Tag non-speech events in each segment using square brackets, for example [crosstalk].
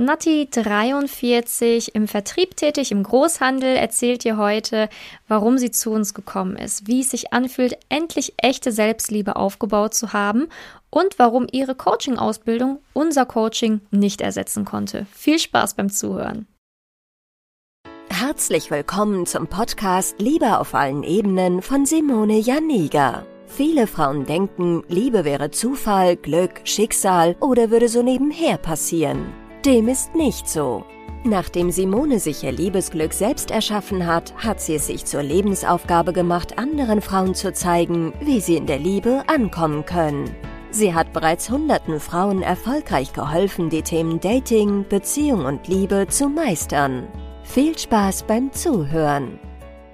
Nati 43 im Vertrieb tätig, im Großhandel, erzählt dir heute, warum sie zu uns gekommen ist, wie es sich anfühlt, endlich echte Selbstliebe aufgebaut zu haben und warum ihre Coaching-Ausbildung unser Coaching nicht ersetzen konnte. Viel Spaß beim Zuhören. Herzlich willkommen zum Podcast Liebe auf allen Ebenen von Simone Janiga. Viele Frauen denken, Liebe wäre Zufall, Glück, Schicksal oder würde so nebenher passieren. Dem ist nicht so. Nachdem Simone sich ihr Liebesglück selbst erschaffen hat, hat sie es sich zur Lebensaufgabe gemacht, anderen Frauen zu zeigen, wie sie in der Liebe ankommen können. Sie hat bereits hunderten Frauen erfolgreich geholfen, die Themen Dating, Beziehung und Liebe zu meistern. Viel Spaß beim Zuhören!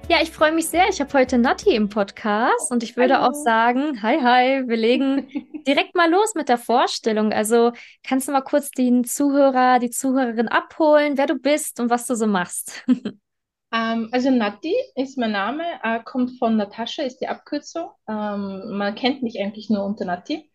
Ja, ich freue mich sehr. Ich habe heute Nati im Podcast und ich würde Hallo. auch sagen, hi, hi, wir legen [laughs] direkt mal los mit der Vorstellung. Also kannst du mal kurz den Zuhörer, die Zuhörerin abholen, wer du bist und was du so machst? [laughs] Ähm, also Nati ist mein Name, äh, kommt von Natascha, ist die Abkürzung. Ähm, man kennt mich eigentlich nur unter Nati.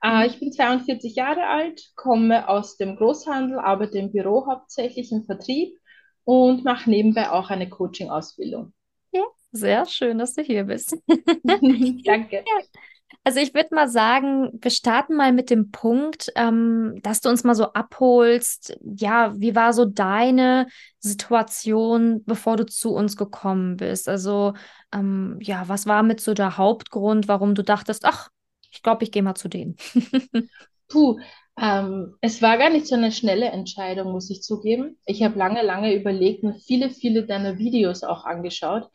Äh, mhm. ich bin 42 Jahre alt, komme aus dem Großhandel, arbeite im Büro hauptsächlich im Vertrieb und mache nebenbei auch eine Coaching-Ausbildung. Ja, sehr schön, dass du hier bist. [laughs] Danke. Ja. Also ich würde mal sagen, wir starten mal mit dem Punkt, ähm, dass du uns mal so abholst. Ja, wie war so deine Situation, bevor du zu uns gekommen bist? Also ähm, ja, was war mit so der Hauptgrund, warum du dachtest, ach, ich glaube, ich gehe mal zu denen? [laughs] Puh, ähm, es war gar nicht so eine schnelle Entscheidung, muss ich zugeben. Ich habe lange, lange überlegt und viele, viele deiner Videos auch angeschaut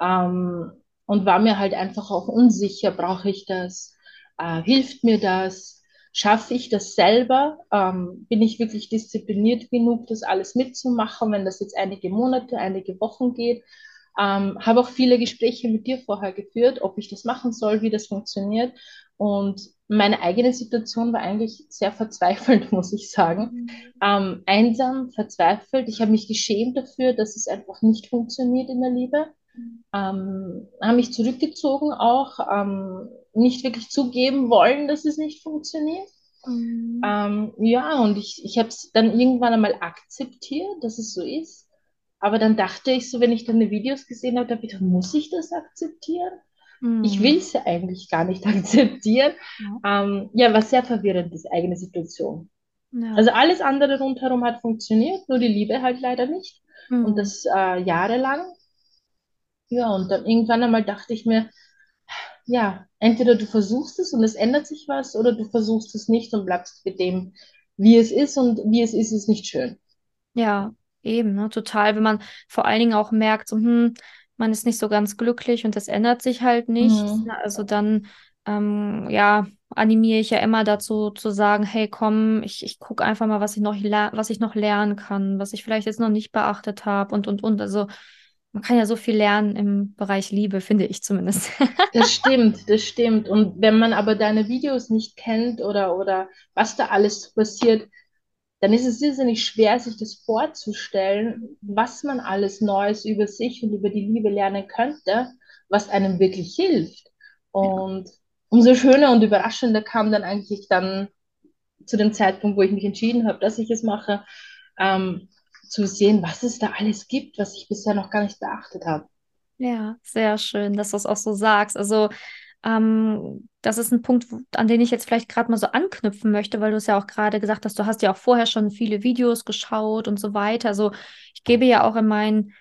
ähm, und war mir halt einfach auch unsicher, brauche ich das? Äh, hilft mir das? Schaffe ich das selber? Ähm, bin ich wirklich diszipliniert genug, das alles mitzumachen, wenn das jetzt einige Monate, einige Wochen geht? Ähm, habe auch viele Gespräche mit dir vorher geführt, ob ich das machen soll, wie das funktioniert. Und meine eigene Situation war eigentlich sehr verzweifelt, [laughs] muss ich sagen. Ähm, einsam, verzweifelt. Ich habe mich geschämt dafür, dass es einfach nicht funktioniert in der Liebe. Mhm. Ähm, habe mich zurückgezogen auch, ähm, nicht wirklich zugeben wollen, dass es nicht funktioniert. Mhm. Ähm, ja, und ich, ich habe es dann irgendwann einmal akzeptiert, dass es so ist. Aber dann dachte ich so, wenn ich dann die Videos gesehen habe, ich, muss ich das akzeptieren? Mhm. Ich will es eigentlich gar nicht [laughs] akzeptieren. Ja. Ähm, ja, war sehr verwirrend, diese eigene Situation. Ja. Also alles andere rundherum hat funktioniert, nur die Liebe halt leider nicht. Mhm. Und das äh, jahrelang. Ja, und dann irgendwann einmal dachte ich mir, ja, entweder du versuchst es und es ändert sich was, oder du versuchst es nicht und bleibst mit dem, wie es ist und wie es ist, ist nicht schön. Ja, eben, ne, total, wenn man vor allen Dingen auch merkt, so, hm, man ist nicht so ganz glücklich und das ändert sich halt nicht. Mhm. Also dann, ähm, ja, animiere ich ja immer dazu zu sagen, hey, komm, ich, ich gucke einfach mal, was ich noch was ich noch lernen kann, was ich vielleicht jetzt noch nicht beachtet habe und und und. Also man kann ja so viel lernen im Bereich Liebe, finde ich zumindest. [laughs] das stimmt, das stimmt. Und wenn man aber deine Videos nicht kennt oder, oder was da alles passiert, dann ist es irrsinnig schwer, sich das vorzustellen, was man alles Neues über sich und über die Liebe lernen könnte, was einem wirklich hilft. Und umso schöner und überraschender kam dann eigentlich dann zu dem Zeitpunkt, wo ich mich entschieden habe, dass ich es mache, ähm, zu sehen, was es da alles gibt, was ich bisher noch gar nicht beachtet habe. Ja, sehr schön, dass du es auch so sagst. Also ähm, das ist ein Punkt, an den ich jetzt vielleicht gerade mal so anknüpfen möchte, weil du es ja auch gerade gesagt hast, du hast ja auch vorher schon viele Videos geschaut und so weiter. Also ich gebe ja auch in meinen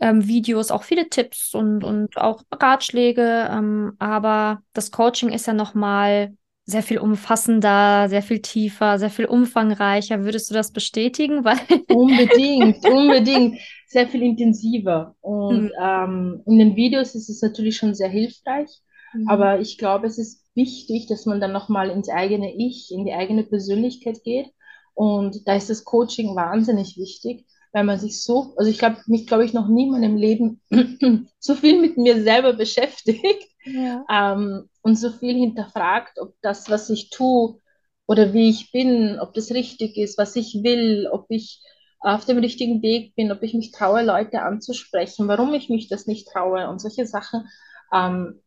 ähm, Videos auch viele Tipps und, und auch Ratschläge, ähm, aber das Coaching ist ja nochmal sehr viel umfassender, sehr viel tiefer, sehr viel umfangreicher. Würdest du das bestätigen? [laughs] Weil unbedingt, unbedingt. Sehr viel intensiver. Und hm. ähm, in den Videos ist es natürlich schon sehr hilfreich. Mhm. Aber ich glaube, es ist wichtig, dass man dann nochmal ins eigene Ich, in die eigene Persönlichkeit geht. Und da ist das Coaching wahnsinnig wichtig, weil man sich so, also ich habe mich, glaube ich, noch nie in meinem Leben [clears throat] so viel mit mir selber beschäftigt ja. ähm, und so viel hinterfragt, ob das, was ich tue oder wie ich bin, ob das richtig ist, was ich will, ob ich auf dem richtigen Weg bin, ob ich mich traue, Leute anzusprechen, warum ich mich das nicht traue und solche Sachen. Ähm,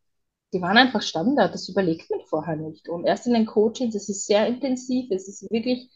die waren einfach Standard, das überlegt man vorher nicht. Und erst in den Coachings, es ist sehr intensiv, es ist wirklich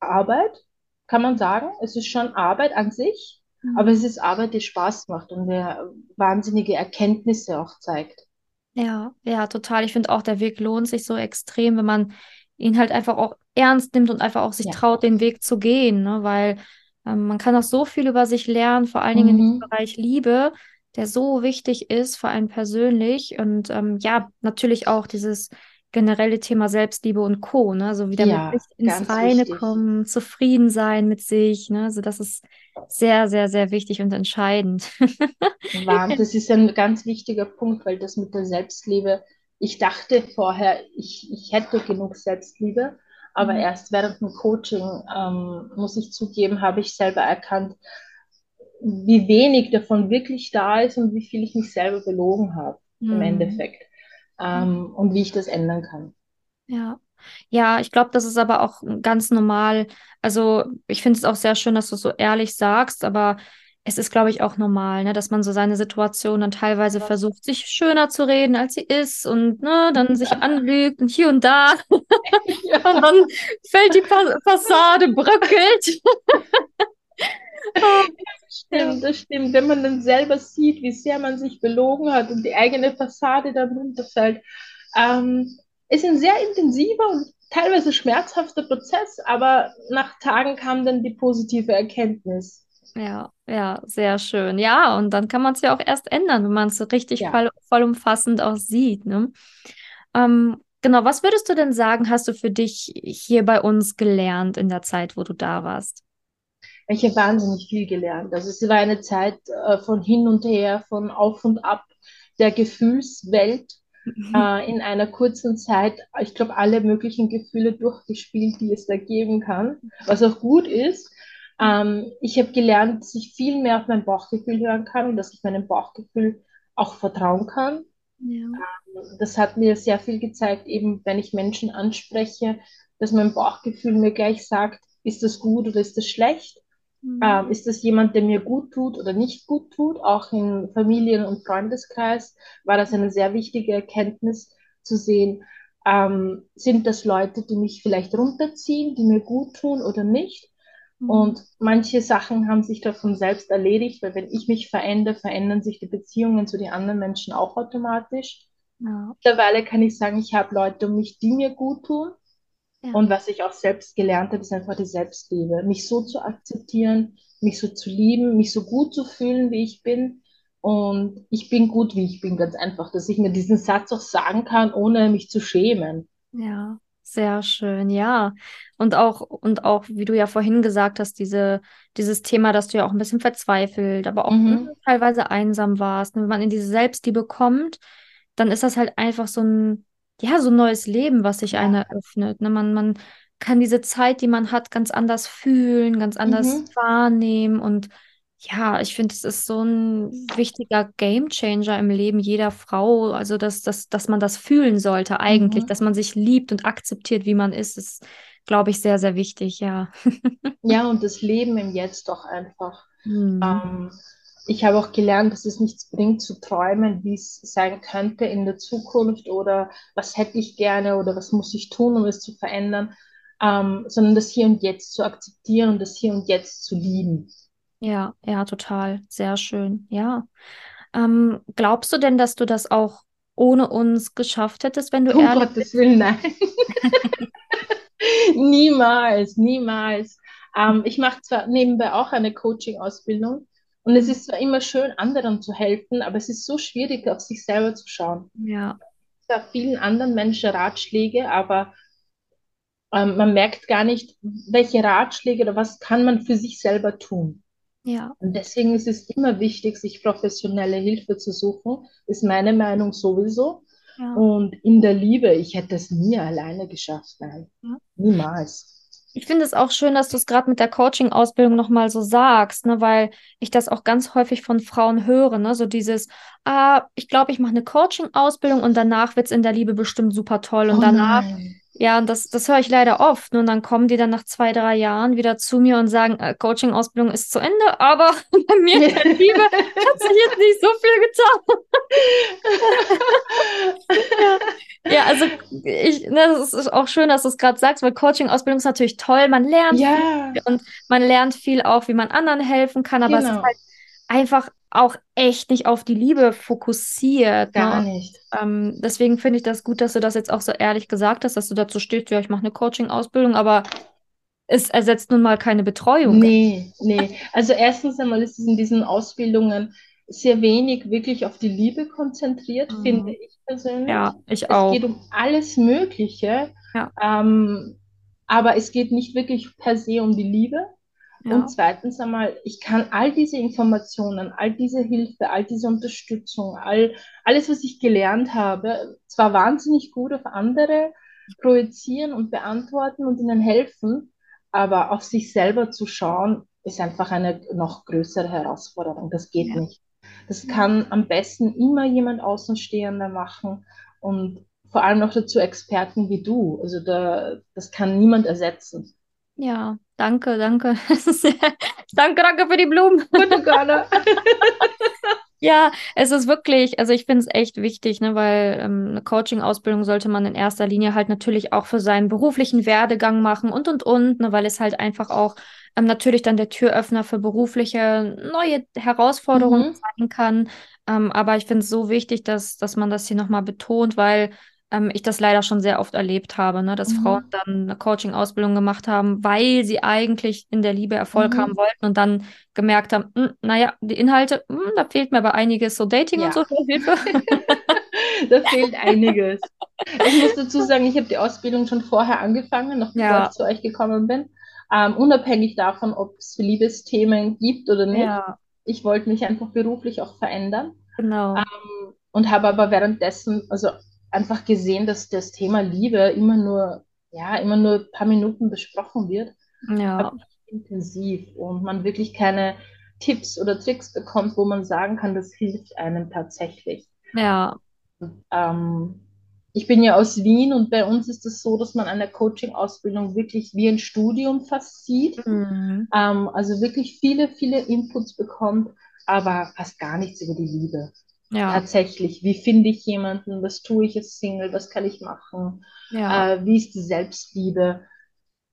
Arbeit kann man sagen. Es ist schon Arbeit an sich, Mhm. aber es ist Arbeit, die Spaß macht und der wahnsinnige Erkenntnisse auch zeigt. Ja, ja, total. Ich finde auch, der Weg lohnt sich so extrem, wenn man ihn halt einfach auch ernst nimmt und einfach auch sich Ja. traut, den Weg zu gehen, ne? Weil ähm, man kann auch so viel über sich lernen, vor allen Dingen in diesem Mhm. Bereich Liebe, der so wichtig ist für einen persönlich und ähm, ja, natürlich auch dieses generelle Thema Selbstliebe und Co., ne? Also wieder mit Ja, ins Reine wichtig. kommen, zufrieden sein mit sich, ne? Also das ist sehr, sehr, sehr wichtig und entscheidend. [laughs] Das ist ein ganz wichtiger Punkt, weil das mit der Selbstliebe, ich dachte vorher, ich, ich hätte genug Selbstliebe, aber Mhm. erst während dem Coaching, ähm, muss ich zugeben, habe ich selber erkannt, wie wenig davon wirklich da ist und wie viel ich mich selber belogen habe im Mhm. Endeffekt, ähm, und wie ich das ändern kann. Ja. Ja, ich glaube, das ist aber auch ganz normal. Also, ich finde es auch sehr schön, dass du es so ehrlich sagst, aber es ist, glaube ich, auch normal, ne, dass man so seine Situation dann teilweise versucht, sich schöner zu reden, als sie ist und ne, dann sich [laughs] anlügt und hier und da [laughs] und dann fällt die Fa Fassade, bröckelt. [laughs] Stimmt, das stimmt. Wenn man dann selber sieht, wie sehr man sich belogen hat und die eigene Fassade dann runterfällt, ähm, ist ein sehr intensiver und teilweise schmerzhafter Prozess, aber nach Tagen kam dann die positive Erkenntnis. Ja, ja, sehr schön. Ja, und dann kann man es ja auch erst ändern, wenn man es so richtig Ja. voll, vollumfassend auch sieht, ne? Ähm, genau, was würdest du denn sagen, hast du für dich hier bei uns gelernt in der Zeit, wo du da warst? Ich habe wahnsinnig viel gelernt. Also es war eine Zeit äh, von hin und her, von auf und ab der Gefühlswelt äh, in einer kurzen Zeit, ich glaube, alle möglichen Gefühle durchgespielt, die es da geben kann, was auch gut ist. Ähm, ich habe gelernt, dass ich viel mehr auf mein Bauchgefühl hören kann und dass ich meinem Bauchgefühl auch vertrauen kann. Ja. Das hat mir sehr viel gezeigt, eben wenn ich Menschen anspreche, dass mein Bauchgefühl mir gleich sagt, ist das gut oder ist das schlecht? Mhm. Ähm, ist das jemand, der mir gut tut oder nicht gut tut? Auch im Familien- und Freundeskreis war das eine sehr wichtige Erkenntnis zu sehen. Ähm, sind das Leute, die mich vielleicht runterziehen, die mir gut tun oder nicht? Mhm. Und manche Sachen haben sich davon selbst erledigt, weil wenn ich mich verändere, verändern sich die Beziehungen zu den anderen Menschen auch automatisch. Ja. Mittlerweile kann ich sagen, ich habe Leute um mich, die mir gut tun. Ja. Und was ich auch selbst gelernt habe, ist einfach die Selbstliebe. Mich so zu akzeptieren, mich so zu lieben, mich so gut zu fühlen, wie ich bin. Und ich bin gut, wie ich bin, ganz einfach, dass ich mir diesen Satz auch sagen kann, ohne mich zu schämen. Ja, sehr schön, ja. Und auch, und auch, wie du ja vorhin gesagt hast, diese, dieses Thema, dass du ja auch ein bisschen verzweifelt, aber auch Mhm. teilweise einsam warst. Und wenn man in diese Selbstliebe kommt, dann ist das halt einfach so ein, ja, so ein neues Leben, was sich Ja. eröffnet. Ne? Man, man kann diese Zeit, die man hat, ganz anders fühlen, ganz anders Mhm. wahrnehmen. Und ja, ich finde, es ist so ein wichtiger Gamechanger im Leben jeder Frau. Also, dass, dass, dass man das fühlen sollte eigentlich, Mhm. dass man sich liebt und akzeptiert, wie man ist, ist, glaube ich, sehr, sehr wichtig, ja. Ja, und das Leben im Jetzt auch einfach. Mhm. [laughs] Ähm, ich habe auch gelernt, dass es nichts bringt zu träumen, wie es sein könnte in der Zukunft oder was hätte ich gerne oder was muss ich tun, um es zu verändern, ähm, sondern das Hier und Jetzt zu akzeptieren und das Hier und Jetzt zu lieben. Ja, ja, total. Sehr schön. Ja. Ähm, glaubst du denn, dass du das auch ohne uns geschafft hättest, wenn du Um ehrlich Gottes Willen, nein. [laughs] Niemals, niemals. Ähm, ich mache zwar nebenbei auch eine Coaching-Ausbildung und es ist zwar immer schön, anderen zu helfen, aber es ist so schwierig, auf sich selber zu schauen. Ja, da vielen anderen Menschen Ratschläge, aber ähm, man merkt gar nicht, welche Ratschläge oder was kann man für sich selber tun. ja, Und deswegen ist es immer wichtig, sich professionelle Hilfe zu suchen, ist meine Meinung sowieso. ja. Und in der Liebe, ich hätte es nie alleine geschafft, nein, Ja. niemals. Ich finde es auch schön, dass du es gerade mit der Coaching-Ausbildung nochmal so sagst, ne, weil ich das auch ganz häufig von Frauen höre, ne, so dieses, ah, ich glaube, ich mache eine Coaching-Ausbildung und danach wird es in der Liebe bestimmt super toll und Oh danach nein. Ja, und das, das höre ich leider oft. Und dann kommen die dann nach zwei, drei Jahren wieder zu mir und sagen, äh, Coaching-Ausbildung ist zu Ende, aber [laughs] bei mir in der Liebe hat sich jetzt nicht so viel getan. ja. [laughs] ja, also ich, ne, das ist auch schön, dass du es gerade sagst, weil Coaching-Ausbildung ist natürlich toll. Man lernt Ja, viel und man lernt viel auch, wie man anderen helfen kann, aber es ist genau. halt einfach auch echt nicht auf die Liebe fokussiert. Ne? Gar Und nicht. ähm, deswegen finde ich das gut, dass du das jetzt auch so ehrlich gesagt hast, dass du dazu stehst, ja, ich mache eine Coaching-Ausbildung, aber es ersetzt nun mal keine Betreuung. Nee, nee. Also erstens einmal ist es in diesen Ausbildungen sehr wenig wirklich auf die Liebe konzentriert, Mhm. finde ich persönlich. Ja, ich Es auch. geht um alles Mögliche, Ja, ähm, aber es geht nicht wirklich per se um die Liebe. Ja, Und zweitens einmal, ich kann all diese Informationen, all diese Hilfe, all diese Unterstützung, all, alles, was ich gelernt habe, zwar wahnsinnig gut auf andere projizieren und beantworten und ihnen helfen, aber auf sich selber zu schauen, ist einfach eine noch größere Herausforderung. Das geht ja, nicht. Das kann am besten immer jemand Außenstehender machen und vor allem noch dazu Experten wie du. Also da, das kann niemand ersetzen. Ja, danke, danke. [laughs] Danke, danke für die Blumen. Gute Gala. [laughs] Ja, es ist wirklich, also ich finde es echt wichtig, ne, weil ähm, eine Coaching-Ausbildung sollte man in erster Linie halt natürlich auch für seinen beruflichen Werdegang machen und und und, ne, weil es halt einfach auch ähm, natürlich dann der Türöffner für berufliche neue Herausforderungen Mhm. sein kann. Ähm, aber ich finde es so wichtig, dass, dass man das hier nochmal betont, weil ähm, ich das leider schon sehr oft erlebt habe, ne, dass Frauen Mhm. dann eine Coaching-Ausbildung gemacht haben, weil sie eigentlich in der Liebe Erfolg haben Mhm. wollten und dann gemerkt haben, hm, naja, die Inhalte, hm, da fehlt mir aber einiges, so Dating und so, [laughs] Ja, Hilfe. [laughs] da fehlt einiges. Ich muss dazu sagen, ich habe die Ausbildung schon vorher angefangen, noch bevor ich Ja, zu euch gekommen bin. Ähm, unabhängig davon, ob es Liebesthemen gibt oder nicht. ja, Ich wollte mich einfach beruflich auch verändern. genau. Ähm, und habe aber währenddessen also einfach gesehen, dass das Thema Liebe immer nur, ja, immer nur ein paar Minuten besprochen wird, Ja, intensiv und man wirklich keine Tipps oder Tricks bekommt, wo man sagen kann, das hilft einem tatsächlich. ja, Ähm, ich bin ja aus Wien und bei uns ist es so, dass man eine Coaching-Ausbildung wirklich wie ein Studium fast sieht. mhm. Ähm, also wirklich viele, viele Inputs bekommt, aber fast gar nichts über die Liebe. Ja, Tatsächlich, wie finde ich jemanden? Was tue ich als Single? Was kann ich machen? ja. Äh, wie ist die Selbstliebe?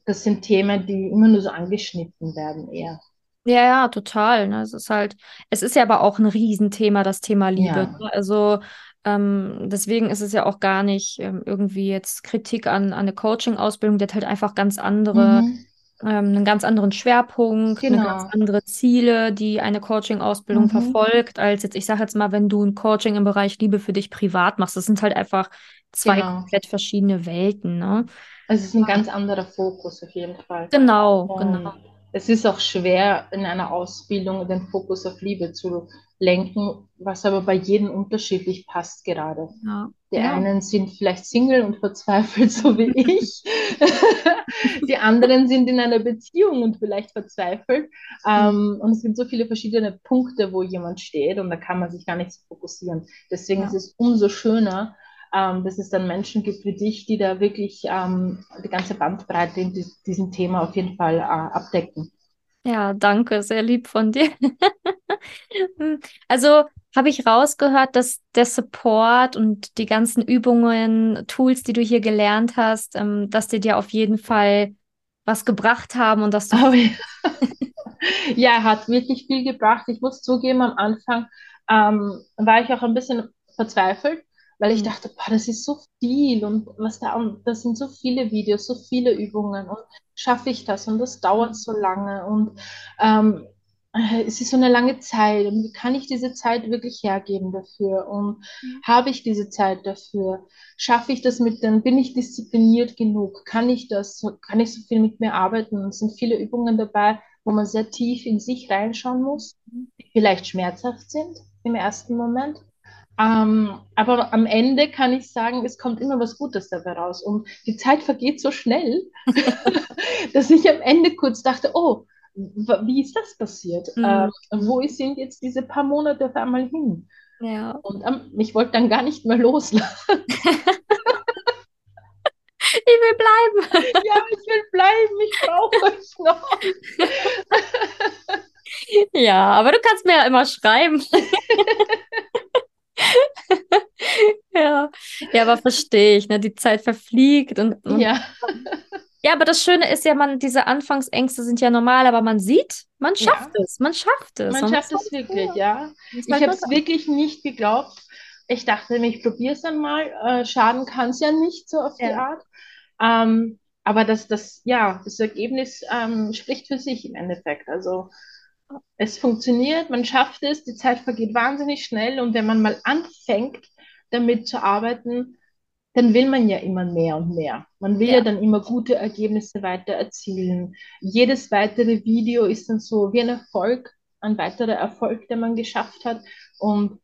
Das sind Themen, die immer nur so angeschnitten werden, eher. Ja, ja, total. Ne? Es ist halt, es ist ja aber auch ein Riesenthema, das Thema Liebe. Ja. Ne? Also ähm, deswegen ist es ja auch gar nicht ähm, irgendwie jetzt Kritik an, an eine Coaching-Ausbildung, die hat halt einfach ganz andere, Mhm. Ähm, einen ganz anderen Schwerpunkt, eine ganz Genau. andere Ziele, die eine Coaching-Ausbildung Mhm. verfolgt, als jetzt, ich sage jetzt mal, wenn du ein Coaching im Bereich Liebe für dich privat machst. Das sind halt einfach zwei Genau. komplett verschiedene Welten, ne? Also es ist ein ganz anderer Fokus auf jeden Fall. Genau, genau. Und es ist auch schwer, in einer Ausbildung den Fokus auf Liebe zu lenken, was aber bei jedem unterschiedlich passt gerade. Ja, Die ja, einen sind vielleicht Single und verzweifelt, [laughs] so wie ich. [laughs] Die anderen sind in einer Beziehung und vielleicht verzweifelt. Ähm, und es gibt so viele verschiedene Punkte, wo jemand steht und da kann man sich gar nicht so fokussieren. Deswegen Ja. ist es umso schöner, ähm, dass es dann Menschen gibt wie dich, die da wirklich ähm, die ganze Bandbreite in dies- diesem Thema auf jeden Fall äh, abdecken. ja, danke, sehr lieb von dir. [laughs] [laughs] Also habe ich rausgehört, dass der Support und die ganzen Übungen, Tools, die du hier gelernt hast, ähm, dass die dir auf jeden Fall was gebracht haben und dass du Aber ja, [laughs] ja, hat wirklich viel gebracht. Ich muss zugeben, am Anfang ähm, war ich auch ein bisschen verzweifelt, weil ich Hm, dachte, boah, das ist so viel und was da, und das sind so viele Videos, so viele Übungen und schaffe ich das und das dauert so lange und ähm, äh, es ist so eine lange Zeit und wie kann ich diese Zeit wirklich hergeben dafür und habe ich diese Zeit dafür? Schaffe ich das mit den, bin ich diszipliniert genug? Kann ich das, kann ich so viel mit mir arbeiten? Es sind viele Übungen dabei, wo man sehr tief in sich reinschauen muss, die vielleicht schmerzhaft sind im ersten Moment. Ähm, aber am Ende kann ich sagen, es kommt immer was Gutes dabei raus. Und die Zeit vergeht so schnell, [laughs] dass ich am Ende kurz dachte, oh, wie ist das passiert? hm, Ähm, wo sind jetzt diese paar Monate auf einmal hin? ja. Und ähm, ich wollte dann gar nicht mehr loslassen. [laughs] Ich will bleiben. Ja, ich will bleiben, ich brauche euch noch. Ja, aber du kannst mir ja immer schreiben. [laughs] Ja, ja, aber verstehe ich, ne? Die Zeit verfliegt und, und Ja, ja, aber das Schöne ist ja, man, diese Anfangsängste sind ja normal, aber man sieht, man Ja. schafft es, man schafft es. man schafft es wirklich, ja. ist Ich habe es wirklich nicht geglaubt. Ich dachte mir, ich probiere es einmal. Äh, schaden kann es ja nicht so auf die Ja. Art. Ähm, aber das, das, ja, das Ergebnis ähm, spricht für sich im Endeffekt. Also es funktioniert, man schafft es, die Zeit vergeht wahnsinnig schnell und wenn man mal anfängt, damit zu arbeiten, dann will man ja immer mehr und mehr. Man will ja, Ja. dann immer gute Ergebnisse weiter erzielen. Jedes weitere Video ist dann so wie ein Erfolg, ein weiterer Erfolg, den man geschafft hat. Und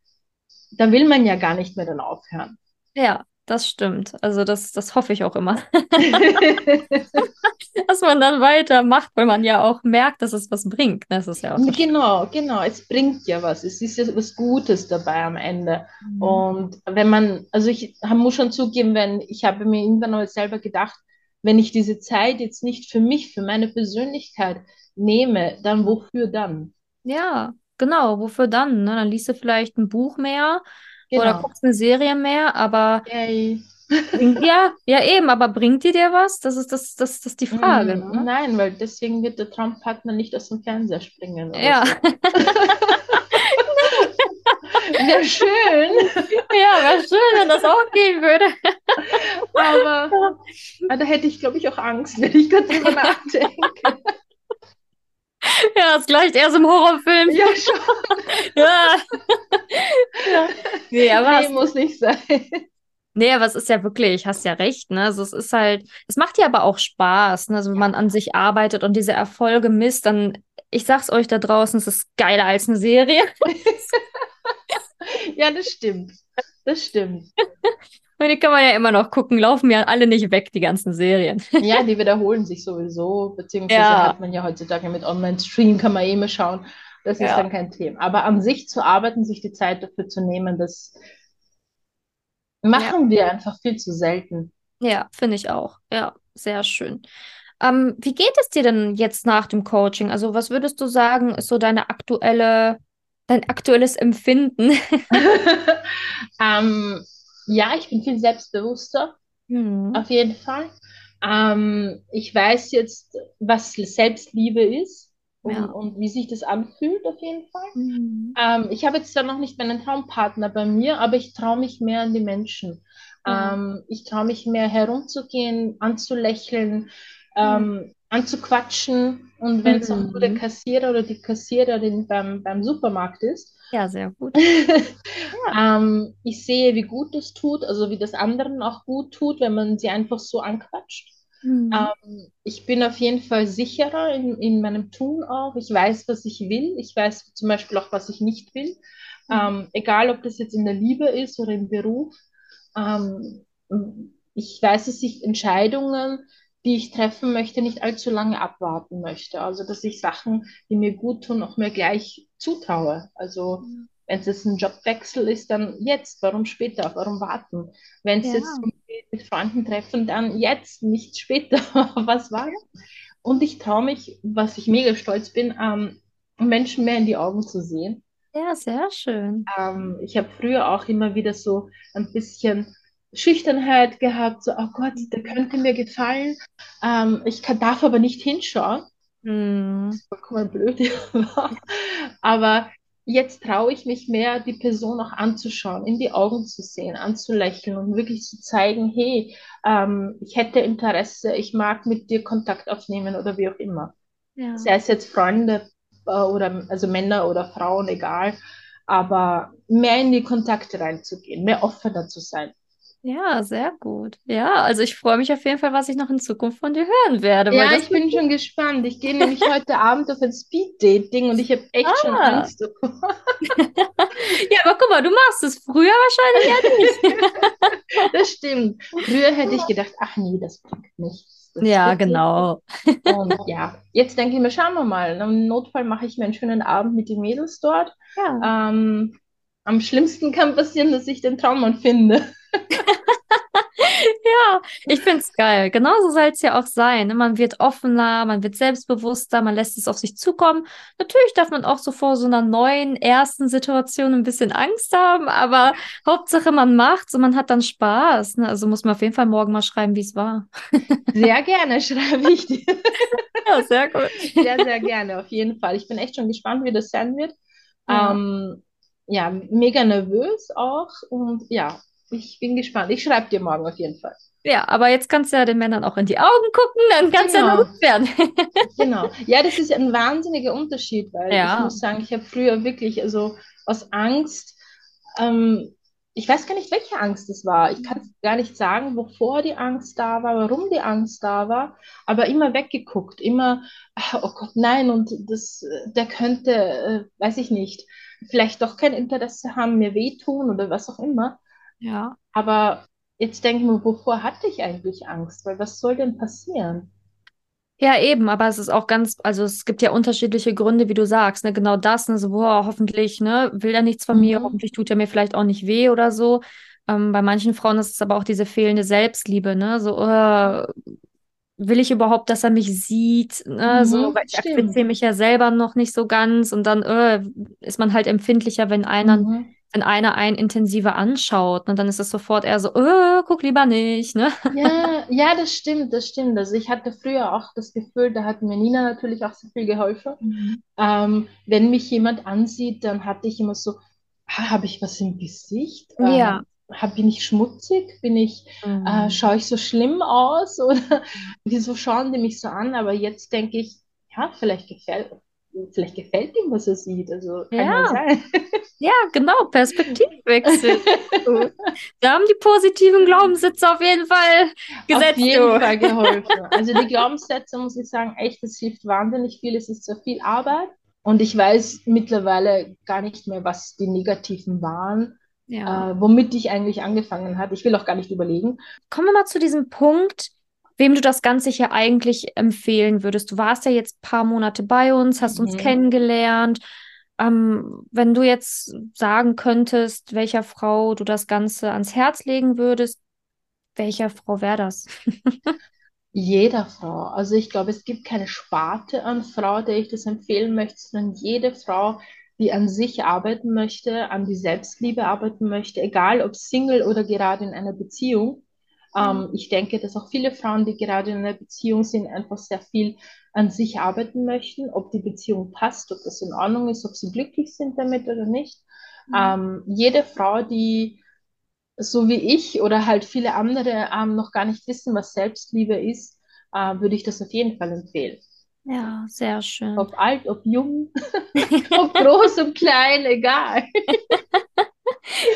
da will man ja gar nicht mehr dann aufhören. Ja, das stimmt. Also das, das hoffe ich auch immer, [laughs] [laughs] dass man dann weitermacht, weil man ja auch merkt, dass es was bringt. Das ist ja auch so Genau, genau. Es bringt ja was. Es ist ja was Gutes dabei am Ende. schön. Und wenn man, also ich muss schon zugeben, wenn ich habe mir irgendwann mal selber gedacht, wenn ich diese Zeit jetzt nicht für mich, für meine Persönlichkeit nehme, dann wofür dann? Ja, genau. Wofür dann? Ne? Dann liest du vielleicht ein Buch mehr oder Genau. guckst eine Serie mehr, aber Yay. bringt, ja, ja eben, aber bringt die dir was? Das ist das, das, das die Frage, Mm, ne? Nein, weil deswegen wird der Traumpartner nicht aus dem Fernseher springen oder Ja, so. [laughs] Wäre schön, ja, wäre schön, wenn das auch gehen würde. aber ah, da hätte ich, glaube ich, auch Angst, wenn ich gerade drüber [laughs] nachdenke. [laughs] Ja, das gleicht erst im Horrorfilm. Ja, schon. [laughs] Ja. [laughs] Ja. Nee, aber Nee, es, muss nicht sein. nee, aber es ist ja wirklich, hast ja recht, ne? Also es ist halt, es macht ja aber auch Spaß, ne? Also wenn man an sich arbeitet und diese Erfolge misst, dann, ich sag's euch da draußen, es ist geiler als eine Serie. Ja, das stimmt. Das stimmt. Und die kann man ja immer noch gucken, laufen ja alle nicht weg, die ganzen Serien. Ja, die wiederholen sich sowieso, beziehungsweise Ja. hat man ja heutzutage mit Online-Stream, kann man eh immer schauen. Das ist Ja. dann kein Thema. Aber an sich zu arbeiten, sich die Zeit dafür zu nehmen, das machen wir einfach viel zu selten. Ja, finde ich auch. Ja, sehr schön. Ähm, wie geht es dir denn jetzt nach dem Coaching? Also, was würdest du sagen, ist so deine aktuelle, dein aktuelles Empfinden? [laughs] [laughs] Ähm, ja, ich bin viel selbstbewusster, Hm. auf jeden Fall. Ähm, ich weiß jetzt, was Selbstliebe ist und, Ja. und wie sich das anfühlt, auf jeden Fall. Hm. Ähm, ich habe jetzt zwar noch nicht meinen Traumpartner bei mir, aber ich traue mich mehr an die Menschen. Ja. Ähm, ich traue mich mehr herumzugehen, anzulächeln, ähm, anzuquatschen. Und wenn es auch nur der Mhm. Kassierer oder die Kassiererin beim, beim Supermarkt ist, Ja, sehr gut. [laughs] ähm, ich sehe, wie gut das tut, also wie das anderen auch gut tut, wenn man sie einfach so anquatscht. Hm. Ähm, ich bin auf jeden Fall sicherer in, in meinem Tun auch. Ich weiß, was ich will. Ich weiß zum Beispiel auch, was ich nicht will. Mhm. Ähm, egal, ob das jetzt in der Liebe ist oder im Beruf. Ähm, ich weiß, dass ich Entscheidungen, die ich treffen möchte, nicht allzu lange abwarten möchte. Also, dass ich Sachen, die mir gut tun, auch mir gleich zutraue. Also, wenn es jetzt ein Jobwechsel ist, dann jetzt. Warum später? Warum warten? Wenn es Ja. jetzt mit Freunden treffen, dann jetzt, nicht später. [laughs] Was war's? Und ich traue mich, was ich mega stolz bin, ähm, Menschen mehr in die Augen zu sehen. Ja, sehr schön. Ähm, ich habe früher auch immer wieder so ein bisschen Schüchternheit gehabt, so, oh Gott, der könnte mir gefallen. Ähm, ich kann, darf aber nicht hinschauen. Hm. Vollkommen blöd. [laughs] Aber jetzt traue ich mich mehr, die Person auch anzuschauen, in die Augen zu sehen, anzulächeln und wirklich zu zeigen, hey, ähm, ich hätte Interesse, ich mag mit dir Kontakt aufnehmen oder wie auch immer. Ja. Sei es jetzt Freunde äh, oder also Männer oder Frauen, egal. Aber mehr in die Kontakte reinzugehen, mehr offener zu sein. Ja, sehr gut. Ja, also ich freue mich auf jeden Fall, was ich noch in Zukunft von dir hören werde, Ja, ich bin schon gespannt. Ich gehe nämlich heute Abend auf ein Speed-Dating und ich habe echt schon Ah. Angst. [laughs] Ja, aber guck mal, du machst es früher wahrscheinlich ja nicht. [laughs] Das stimmt. Früher hätte ich gedacht, ach nee, das bringt nichts. Das Ja, genau. Und ja, jetzt denke ich mir, schauen wir mal. Im Notfall mache ich mir einen schönen Abend mit den Mädels dort. Ja. Ähm, am schlimmsten kann passieren, dass ich den Traummann finde. [laughs] Ja, ich finde es geil. Genauso soll es ja auch sein. Ne? Man wird offener, man wird selbstbewusster, man lässt es auf sich zukommen. Natürlich darf man auch so vor so einer neuen ersten Situation ein bisschen Angst haben, aber Hauptsache man macht's und man hat dann Spaß. Ne? Also muss man auf jeden Fall morgen mal schreiben, wie es war. Sehr gerne [laughs] schreibe ich dir. Ja, sehr gut. Sehr, sehr gerne, auf jeden Fall. Ich bin echt schon gespannt, wie das sein wird. Ja. Ähm, ja, mega nervös auch und ja, ich bin gespannt. Ich schreibe dir morgen auf jeden Fall. Ja, aber jetzt kannst du ja den Männern auch in die Augen gucken, dann kannst du genau. ja nur werden. [laughs] [laughs] genau. Ja, das ist ein wahnsinniger Unterschied, weil ja. ich muss sagen, ich habe früher wirklich also aus Angst, ähm, ich weiß gar nicht, welche Angst es war. Ich kann gar nicht sagen, wovor die Angst da war, warum die Angst da war, aber immer weggeguckt, immer, oh Gott, nein, und das, der könnte, äh, weiß ich nicht, vielleicht doch kein Interesse haben, mir wehtun oder was auch immer. Ja. Aber jetzt denke ich mir, wovor hatte ich eigentlich Angst? Weil was soll denn passieren? Ja, eben, aber es ist auch ganz, also es gibt ja unterschiedliche Gründe, wie du sagst, ne? Genau das, ne? So, boah, hoffentlich, ne, will er nichts von mhm. mir, hoffentlich tut er mir vielleicht auch nicht weh oder so. Ähm, bei manchen Frauen ist es aber auch diese fehlende Selbstliebe, ne? So, uh, will ich überhaupt, dass er mich sieht? Ne? Mhm, so, weil ich akzeptiere mich ja selber noch nicht so ganz und dann uh, ist man halt empfindlicher, wenn einer mhm wenn einer einen intensiver anschaut, ne, dann ist es sofort eher so, oh, guck lieber nicht. Ne? Ja, [laughs] ja, das stimmt, das stimmt. Also ich hatte früher auch das Gefühl, da hat mir Nina natürlich auch sehr viel geholfen. Mhm. Ähm, wenn mich jemand ansieht, dann hatte ich immer so, habe ich was im Gesicht? Ähm, ja. Hab, bin ich schmutzig? Bin ich, mhm. äh, schaue ich so schlimm aus? [laughs] Oder wieso schauen die mich so an? Aber jetzt denke ich, ja, vielleicht gefällt, vielleicht gefällt ihm, was er sieht. Also kann ja, sein. [laughs] Ja, genau, Perspektivwechsel. [laughs] da haben die positiven Glaubenssätze auf jeden Fall gesetzt. Auf jeden du. Fall geholfen. [laughs] Also die Glaubenssätze, muss ich sagen, echt, das hilft wahnsinnig viel. Es ist zwar viel Arbeit und ich weiß mittlerweile gar nicht mehr, was die negativen waren. Ja. Äh, womit ich eigentlich angefangen habe. Ich will auch gar nicht überlegen. Kommen wir mal zu diesem Punkt, wem du das Ganze hier eigentlich empfehlen würdest. Du warst ja jetzt ein paar Monate bei uns, hast mhm. uns kennengelernt. Ähm, wenn du jetzt sagen könntest, welcher Frau du das Ganze ans Herz legen würdest, welcher Frau wäre das? [laughs] Jeder Frau. Also ich glaube, es gibt keine Sparte an Frau, der ich das empfehlen möchte, sondern jede Frau, die an sich arbeiten möchte, an die Selbstliebe arbeiten möchte, egal ob Single oder gerade in einer Beziehung, ähm, mhm. ich denke, dass auch viele Frauen, die gerade in einer Beziehung sind, einfach sehr viel an sich arbeiten möchten, ob die Beziehung passt, ob das in Ordnung ist, ob sie glücklich sind damit oder nicht. Mhm. Ähm, jede Frau, die so wie ich oder halt viele andere ähm, noch gar nicht wissen, was Selbstliebe ist, äh, würde ich das auf jeden Fall empfehlen. Ja, sehr schön. Ob alt, ob jung, [laughs] ob groß, ob klein, egal. [laughs]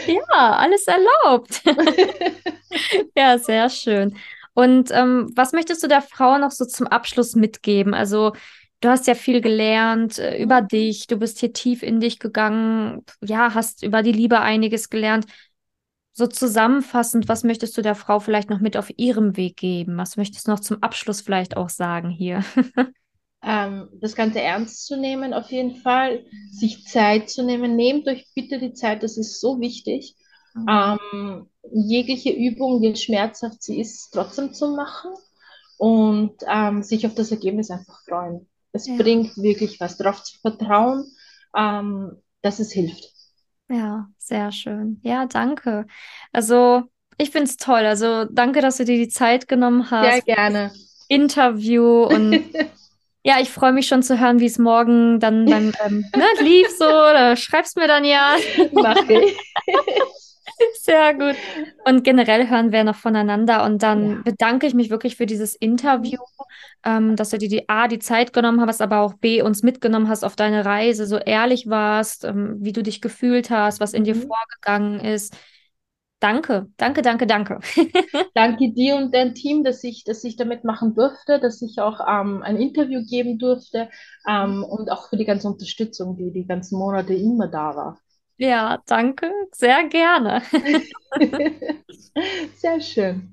ja, alles erlaubt. [laughs] ja, sehr schön. Und ähm, was möchtest du der Frau noch so zum Abschluss mitgeben? Also, du hast ja viel gelernt äh, über dich, du bist hier tief in dich gegangen, ja, hast über die Liebe einiges gelernt. So zusammenfassend, was möchtest du der Frau vielleicht noch mit auf ihrem Weg geben? Was möchtest du noch zum Abschluss vielleicht auch sagen hier? [laughs] ähm, das Ganze ernst zu nehmen, auf jeden Fall, sich Zeit zu nehmen. Nehmt euch bitte die Zeit, das ist so wichtig. Mhm. Ähm, jegliche Übung, je schmerzhaft sie ist, trotzdem zu machen und ähm, sich auf das Ergebnis einfach freuen. Es ja. bringt wirklich was, darauf zu vertrauen, ähm, dass es hilft. Ja, sehr schön. Ja, danke. Also, ich finde es toll. Also, danke, dass du dir die Zeit genommen hast. Sehr gerne. Interview und [laughs] Ja, ich freue mich schon zu hören, wie es morgen dann beim [laughs] ähm, ne, lief so. Da schreibst mir dann ja. [laughs] Mache ich. [laughs] Sehr gut. Und generell hören wir noch voneinander. Und dann ja. bedanke ich mich wirklich für dieses Interview, ähm, dass du dir die A, die Zeit genommen hast, aber auch B, uns mitgenommen hast auf deine Reise, so ehrlich warst, ähm, wie du dich gefühlt hast, was in dir mhm. vorgegangen ist. Danke, danke, danke, danke. [laughs] danke dir und dein Team, dass ich, dass ich damit machen durfte, dass ich auch ähm, ein Interview geben durfte ähm, und auch für die ganze Unterstützung, die die ganzen Monate immer da war. Ja, danke, sehr gerne. [laughs] sehr schön.